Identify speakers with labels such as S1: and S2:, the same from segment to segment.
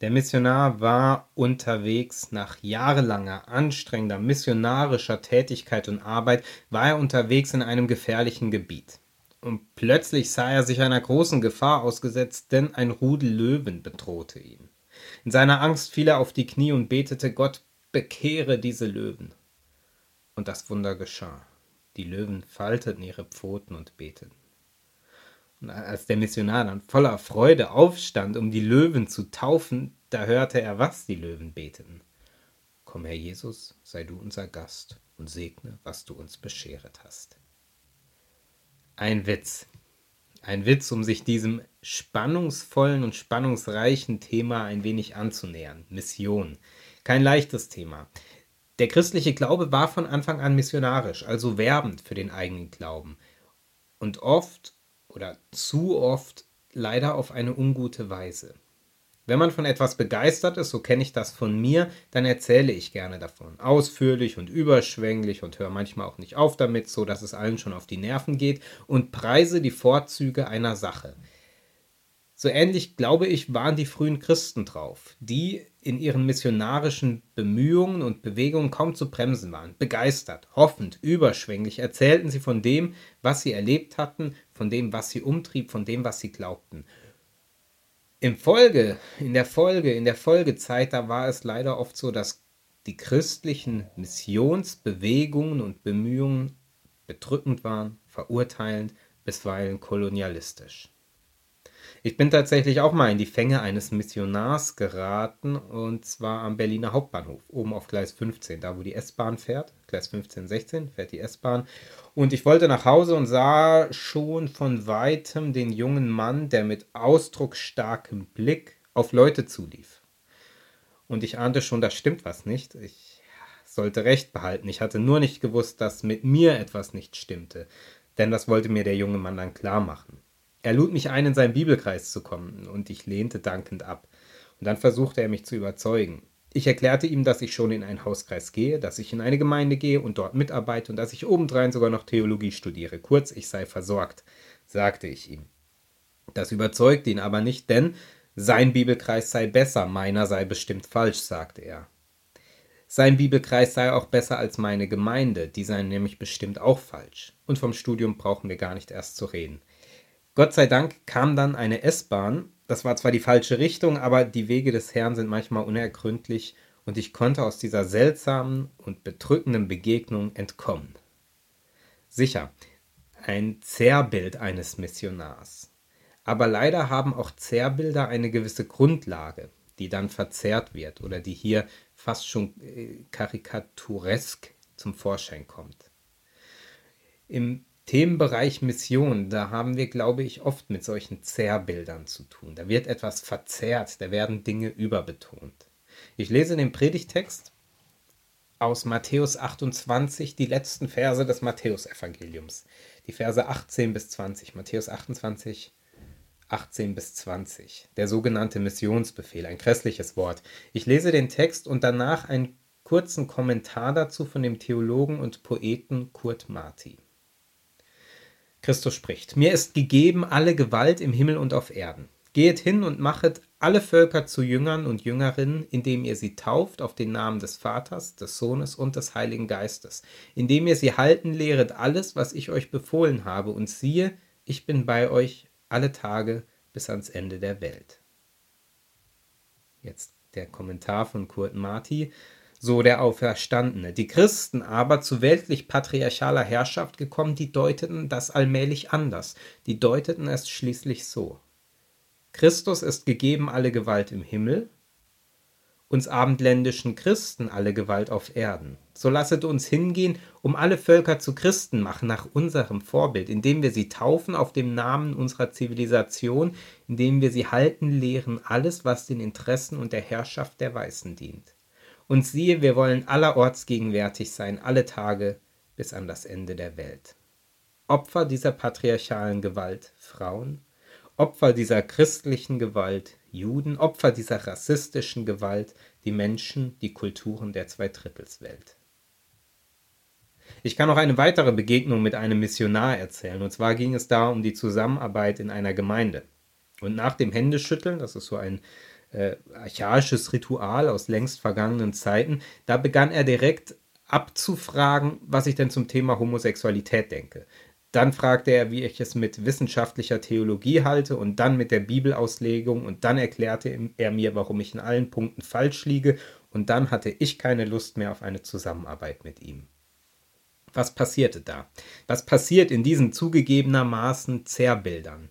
S1: Der Missionar war unterwegs nach jahrelanger, anstrengender missionarischer Tätigkeit und Arbeit, war er unterwegs in einem gefährlichen Gebiet. Und plötzlich sah er sich einer großen Gefahr ausgesetzt, denn ein Rudel Löwen bedrohte ihn. In seiner Angst fiel er auf die Knie und betete Gott, bekehre diese Löwen. Und das Wunder geschah. Die Löwen falteten ihre Pfoten und beteten. Als der Missionar dann voller Freude aufstand, um die Löwen zu taufen, da hörte er, was die Löwen beteten. Komm, Herr Jesus, sei du unser Gast und segne, was du uns bescheret hast. Ein Witz. Ein Witz, um sich diesem spannungsvollen und spannungsreichen Thema ein wenig anzunähern. Mission. Kein leichtes Thema. Der christliche Glaube war von Anfang an missionarisch, also werbend für den eigenen Glauben. Und oft oder zu oft leider auf eine ungute Weise. Wenn man von etwas begeistert ist, so kenne ich das von mir, dann erzähle ich gerne davon. Ausführlich und überschwänglich und höre manchmal auch nicht auf damit, so dass es allen schon auf die Nerven geht und preise die Vorzüge einer Sache. So ähnlich, glaube ich, waren die frühen Christen drauf, die in ihren missionarischen Bemühungen und Bewegungen kaum zu bremsen waren. Begeistert, hoffend, überschwänglich erzählten sie von dem, was sie erlebt hatten, von dem, was sie umtrieb, von dem, was sie glaubten. Im Folge, in der Folge, in der Folgezeit, da war es leider oft so, dass die christlichen Missionsbewegungen und Bemühungen bedrückend waren, verurteilend, bisweilen kolonialistisch. Ich bin tatsächlich auch mal in die Fänge eines Missionars geraten und zwar am Berliner Hauptbahnhof, oben auf Gleis 15, da wo die S-Bahn fährt. Gleis 15, 16 fährt die S-Bahn. Und ich wollte nach Hause und sah schon von weitem den jungen Mann, der mit ausdrucksstarkem Blick auf Leute zulief. Und ich ahnte schon, da stimmt was nicht. Ich sollte recht behalten. Ich hatte nur nicht gewusst, dass mit mir etwas nicht stimmte. Denn das wollte mir der junge Mann dann klar machen. Er lud mich ein, in seinen Bibelkreis zu kommen, und ich lehnte dankend ab. Und dann versuchte er mich zu überzeugen. Ich erklärte ihm, dass ich schon in einen Hauskreis gehe, dass ich in eine Gemeinde gehe und dort mitarbeite und dass ich obendrein sogar noch Theologie studiere. Kurz, ich sei versorgt, sagte ich ihm. Das überzeugte ihn aber nicht, denn sein Bibelkreis sei besser, meiner sei bestimmt falsch, sagte er. Sein Bibelkreis sei auch besser als meine Gemeinde, die sei nämlich bestimmt auch falsch. Und vom Studium brauchen wir gar nicht erst zu reden. Gott sei Dank kam dann eine S-Bahn. Das war zwar die falsche Richtung, aber die Wege des Herrn sind manchmal unergründlich und ich konnte aus dieser seltsamen und bedrückenden Begegnung entkommen. Sicher, ein Zerrbild eines Missionars. Aber leider haben auch Zerrbilder eine gewisse Grundlage, die dann verzerrt wird oder die hier fast schon äh, karikaturesk zum Vorschein kommt. Im Themenbereich Mission, da haben wir, glaube ich, oft mit solchen Zerrbildern zu tun. Da wird etwas verzerrt, da werden Dinge überbetont. Ich lese den Predigtext aus Matthäus 28, die letzten Verse des Matthäusevangeliums. Die Verse 18 bis 20. Matthäus 28, 18 bis 20. Der sogenannte Missionsbefehl, ein grässliches Wort. Ich lese den Text und danach einen kurzen Kommentar dazu von dem Theologen und Poeten Kurt Marti. Christus spricht, mir ist gegeben alle Gewalt im Himmel und auf Erden. Gehet hin und machet alle Völker zu Jüngern und Jüngerinnen, indem ihr sie tauft auf den Namen des Vaters, des Sohnes und des Heiligen Geistes, indem ihr sie halten lehret alles, was ich euch befohlen habe, und siehe, ich bin bei euch alle Tage bis ans Ende der Welt. Jetzt der Kommentar von Kurt Marti so der Auferstandene. Die Christen aber zu weltlich-patriarchaler Herrschaft gekommen, die deuteten das allmählich anders. Die deuteten es schließlich so. Christus ist gegeben alle Gewalt im Himmel, uns abendländischen Christen alle Gewalt auf Erden. So lasset uns hingehen, um alle Völker zu Christen machen nach unserem Vorbild, indem wir sie taufen auf dem Namen unserer Zivilisation, indem wir sie halten lehren alles, was den Interessen und der Herrschaft der Weißen dient. Und siehe, wir wollen allerorts gegenwärtig sein, alle Tage bis an das Ende der Welt. Opfer dieser patriarchalen Gewalt Frauen, Opfer dieser christlichen Gewalt Juden, Opfer dieser rassistischen Gewalt die Menschen, die Kulturen der Zweidrittelswelt. Ich kann noch eine weitere Begegnung mit einem Missionar erzählen, und zwar ging es da um die Zusammenarbeit in einer Gemeinde. Und nach dem Händeschütteln, das ist so ein äh, archaisches Ritual aus längst vergangenen Zeiten. Da begann er direkt abzufragen, was ich denn zum Thema Homosexualität denke. Dann fragte er, wie ich es mit wissenschaftlicher Theologie halte und dann mit der Bibelauslegung und dann erklärte er mir, warum ich in allen Punkten falsch liege und dann hatte ich keine Lust mehr auf eine Zusammenarbeit mit ihm. Was passierte da? Was passiert in diesen zugegebenermaßen Zerrbildern?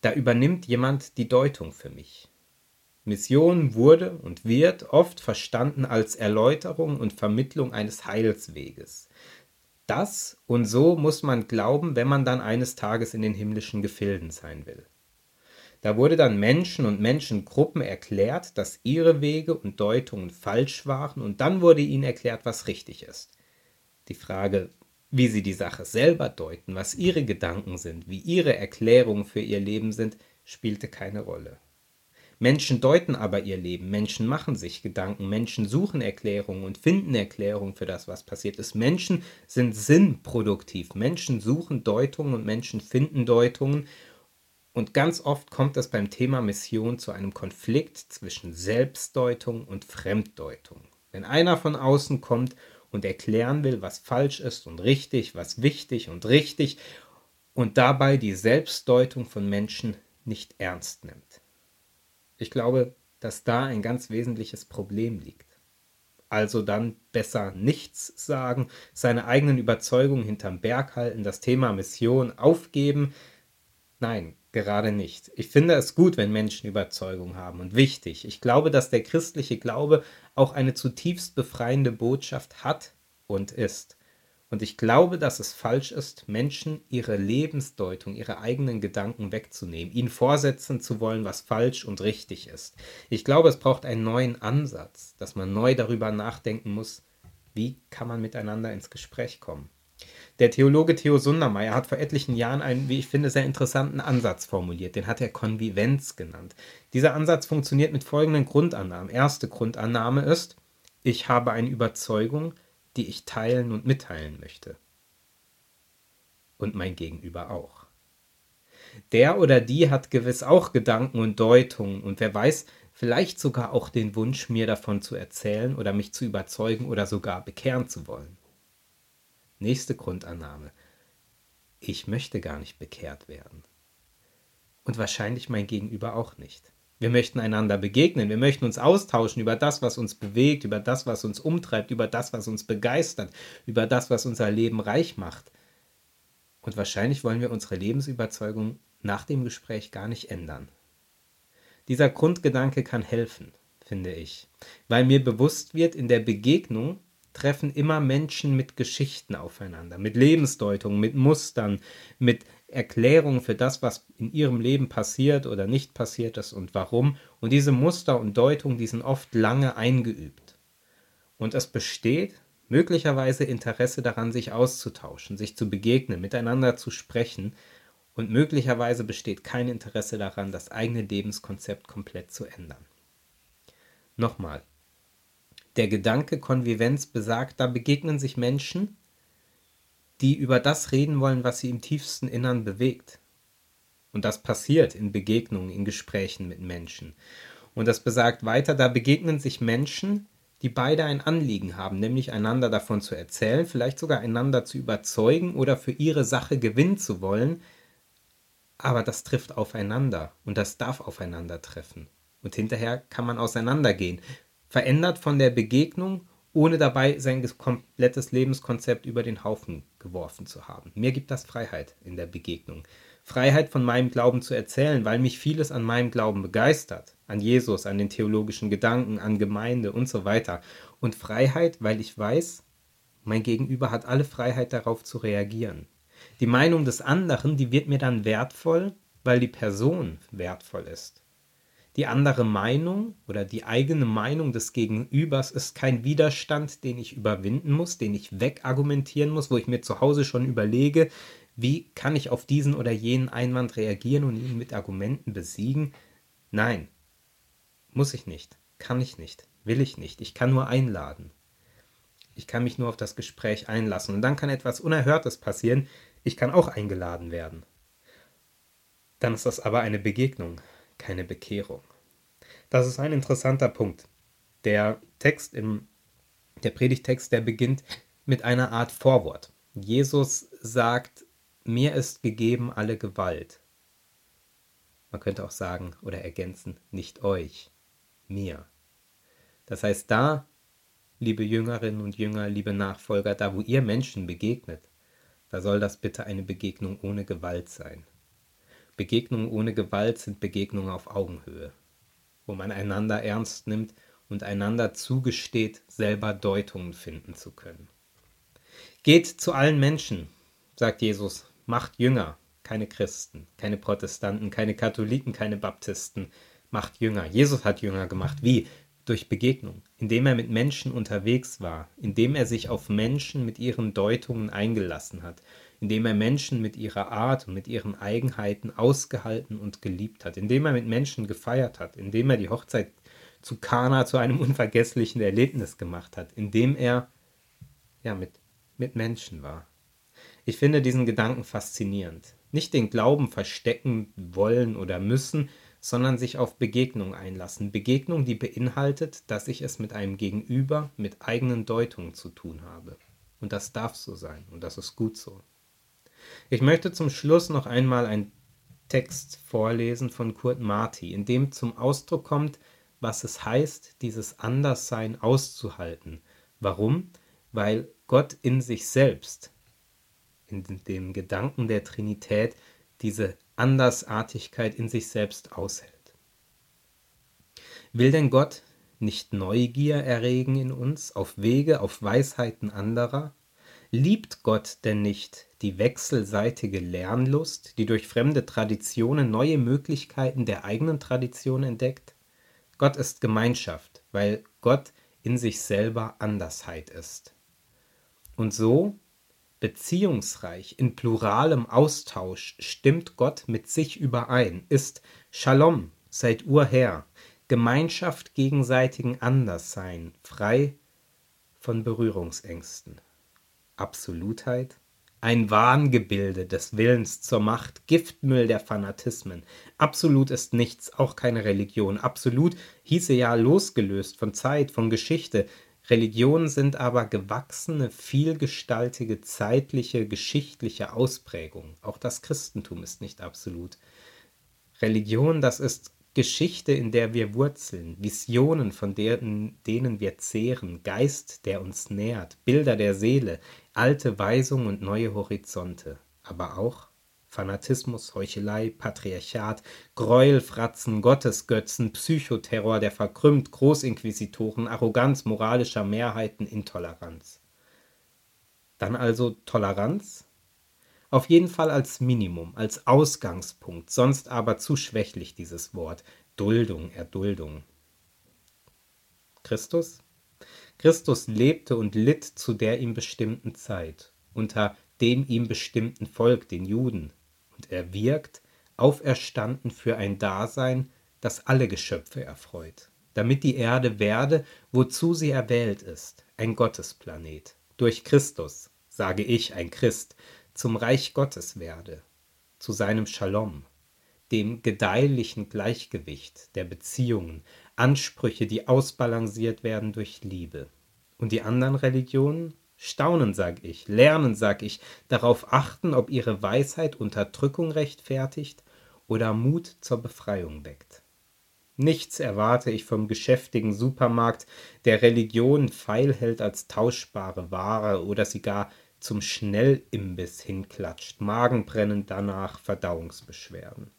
S1: Da übernimmt jemand die Deutung für mich. Mission wurde und wird oft verstanden als Erläuterung und Vermittlung eines Heilsweges. Das und so muss man glauben, wenn man dann eines Tages in den himmlischen Gefilden sein will. Da wurde dann Menschen und Menschengruppen erklärt, dass ihre Wege und Deutungen falsch waren, und dann wurde ihnen erklärt, was richtig ist. Die Frage, wie sie die Sache selber deuten, was ihre Gedanken sind, wie ihre Erklärungen für ihr Leben sind, spielte keine Rolle. Menschen deuten aber ihr Leben, Menschen machen sich Gedanken, Menschen suchen Erklärungen und finden Erklärungen für das, was passiert ist. Menschen sind sinnproduktiv, Menschen suchen Deutungen und Menschen finden Deutungen. Und ganz oft kommt es beim Thema Mission zu einem Konflikt zwischen Selbstdeutung und Fremddeutung. Wenn einer von außen kommt und erklären will, was falsch ist und richtig, was wichtig und richtig und dabei die Selbstdeutung von Menschen nicht ernst nimmt. Ich glaube, dass da ein ganz wesentliches Problem liegt. Also dann besser nichts sagen, seine eigenen Überzeugungen hinterm Berg halten, das Thema Mission aufgeben. Nein, gerade nicht. Ich finde es gut, wenn Menschen Überzeugung haben und wichtig. Ich glaube, dass der christliche Glaube auch eine zutiefst befreiende Botschaft hat und ist. Und ich glaube, dass es falsch ist, Menschen ihre Lebensdeutung, ihre eigenen Gedanken wegzunehmen, ihnen vorsetzen zu wollen, was falsch und richtig ist. Ich glaube, es braucht einen neuen Ansatz, dass man neu darüber nachdenken muss, wie kann man miteinander ins Gespräch kommen. Der Theologe Theo Sundermeier hat vor etlichen Jahren einen, wie ich finde, sehr interessanten Ansatz formuliert. Den hat er Konvivenz genannt. Dieser Ansatz funktioniert mit folgenden Grundannahmen. Erste Grundannahme ist, ich habe eine Überzeugung, die ich teilen und mitteilen möchte. Und mein Gegenüber auch. Der oder die hat gewiss auch Gedanken und Deutungen und wer weiß, vielleicht sogar auch den Wunsch, mir davon zu erzählen oder mich zu überzeugen oder sogar bekehren zu wollen. Nächste Grundannahme. Ich möchte gar nicht bekehrt werden. Und wahrscheinlich mein Gegenüber auch nicht. Wir möchten einander begegnen, wir möchten uns austauschen über das, was uns bewegt, über das, was uns umtreibt, über das, was uns begeistert, über das, was unser Leben reich macht. Und wahrscheinlich wollen wir unsere Lebensüberzeugung nach dem Gespräch gar nicht ändern. Dieser Grundgedanke kann helfen, finde ich, weil mir bewusst wird, in der Begegnung treffen immer Menschen mit Geschichten aufeinander, mit Lebensdeutungen, mit Mustern, mit Erklärungen für das, was in ihrem Leben passiert oder nicht passiert ist und warum. Und diese Muster und Deutungen, die sind oft lange eingeübt. Und es besteht möglicherweise Interesse daran, sich auszutauschen, sich zu begegnen, miteinander zu sprechen. Und möglicherweise besteht kein Interesse daran, das eigene Lebenskonzept komplett zu ändern. Nochmal. Der Gedanke Konvivenz besagt, da begegnen sich Menschen, die über das reden wollen, was sie im tiefsten Innern bewegt. Und das passiert in Begegnungen, in Gesprächen mit Menschen. Und das besagt weiter, da begegnen sich Menschen, die beide ein Anliegen haben, nämlich einander davon zu erzählen, vielleicht sogar einander zu überzeugen oder für ihre Sache gewinnen zu wollen. Aber das trifft aufeinander und das darf aufeinander treffen. Und hinterher kann man auseinandergehen, verändert von der Begegnung ohne dabei sein komplettes Lebenskonzept über den Haufen geworfen zu haben. Mir gibt das Freiheit in der Begegnung. Freiheit von meinem Glauben zu erzählen, weil mich vieles an meinem Glauben begeistert. An Jesus, an den theologischen Gedanken, an Gemeinde und so weiter. Und Freiheit, weil ich weiß, mein Gegenüber hat alle Freiheit darauf zu reagieren. Die Meinung des anderen, die wird mir dann wertvoll, weil die Person wertvoll ist. Die andere Meinung oder die eigene Meinung des Gegenübers ist kein Widerstand, den ich überwinden muss, den ich wegargumentieren muss, wo ich mir zu Hause schon überlege, wie kann ich auf diesen oder jenen Einwand reagieren und ihn mit Argumenten besiegen. Nein, muss ich nicht, kann ich nicht, will ich nicht, ich kann nur einladen. Ich kann mich nur auf das Gespräch einlassen und dann kann etwas Unerhörtes passieren, ich kann auch eingeladen werden. Dann ist das aber eine Begegnung, keine Bekehrung. Das ist ein interessanter Punkt. Der Text im der Predigtext, der beginnt mit einer Art Vorwort. Jesus sagt, mir ist gegeben alle Gewalt. Man könnte auch sagen oder ergänzen, nicht euch, mir. Das heißt, da, liebe Jüngerinnen und Jünger, liebe Nachfolger, da wo ihr Menschen begegnet, da soll das bitte eine Begegnung ohne Gewalt sein. Begegnungen ohne Gewalt sind Begegnungen auf Augenhöhe, wo man einander ernst nimmt und einander zugesteht, selber Deutungen finden zu können. Geht zu allen Menschen, sagt Jesus, macht Jünger, keine Christen, keine Protestanten, keine Katholiken, keine Baptisten, macht Jünger. Jesus hat Jünger gemacht. Wie? Durch Begegnung, indem er mit Menschen unterwegs war, indem er sich auf Menschen mit ihren Deutungen eingelassen hat, indem er Menschen mit ihrer Art und mit ihren Eigenheiten ausgehalten und geliebt hat, indem er mit Menschen gefeiert hat, indem er die Hochzeit zu Kana zu einem unvergesslichen Erlebnis gemacht hat, indem er ja mit, mit Menschen war. Ich finde diesen Gedanken faszinierend. Nicht den Glauben verstecken wollen oder müssen, sondern sich auf Begegnung einlassen. Begegnung, die beinhaltet, dass ich es mit einem Gegenüber mit eigenen Deutungen zu tun habe. Und das darf so sein und das ist gut so. Ich möchte zum Schluss noch einmal einen Text vorlesen von Kurt Marti, in dem zum Ausdruck kommt, was es heißt, dieses Anderssein auszuhalten. Warum? Weil Gott in sich selbst, in dem Gedanken der Trinität, diese Andersartigkeit in sich selbst aushält. Will denn Gott nicht Neugier erregen in uns auf Wege, auf Weisheiten anderer? Liebt Gott denn nicht die wechselseitige Lernlust, die durch fremde Traditionen neue Möglichkeiten der eigenen Tradition entdeckt? Gott ist Gemeinschaft, weil Gott in sich selber Andersheit ist. Und so, beziehungsreich, in pluralem Austausch, stimmt Gott mit sich überein, ist Shalom seit urher, Gemeinschaft gegenseitigen Anderssein, frei von Berührungsängsten. Absolutheit, ein Wahngebilde des Willens zur Macht, Giftmüll der Fanatismen. Absolut ist nichts, auch keine Religion. Absolut hieße ja losgelöst von Zeit, von Geschichte. Religionen sind aber gewachsene, vielgestaltige, zeitliche, geschichtliche Ausprägungen. Auch das Christentum ist nicht absolut. Religion, das ist Geschichte, in der wir wurzeln, Visionen, von denen, denen wir zehren, Geist, der uns nährt, Bilder der Seele, alte Weisungen und neue Horizonte, aber auch Fanatismus, Heuchelei, Patriarchat, Gräuelfratzen, Gottesgötzen, Psychoterror, der verkrümmt, Großinquisitoren, Arroganz moralischer Mehrheiten, Intoleranz. Dann also Toleranz? Auf jeden Fall als Minimum, als Ausgangspunkt, sonst aber zu schwächlich dieses Wort. Duldung, Erduldung. Christus? Christus lebte und litt zu der ihm bestimmten Zeit, unter dem ihm bestimmten Volk, den Juden, und er wirkt, auferstanden für ein Dasein, das alle Geschöpfe erfreut, damit die Erde werde, wozu sie erwählt ist, ein Gottesplanet, durch Christus, sage ich, ein Christ, zum Reich Gottes werde, zu seinem Shalom, dem gedeihlichen Gleichgewicht der Beziehungen, Ansprüche, die ausbalanciert werden durch Liebe. Und die anderen Religionen? Staunen, sag ich, lernen, sag ich, darauf achten, ob ihre Weisheit Unterdrückung rechtfertigt oder Mut zur Befreiung weckt. Nichts erwarte ich vom geschäftigen Supermarkt, der Religion feilhält als tauschbare Ware oder sie gar zum Schnellimbiss hinklatscht, Magenbrennen danach, Verdauungsbeschwerden.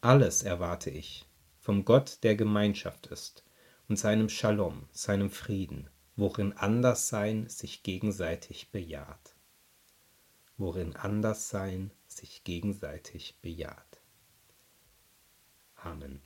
S1: Alles erwarte ich vom Gott, der Gemeinschaft ist, und seinem Shalom, seinem Frieden, worin Anderssein sich gegenseitig bejaht. Worin Anderssein sich gegenseitig bejaht. Amen.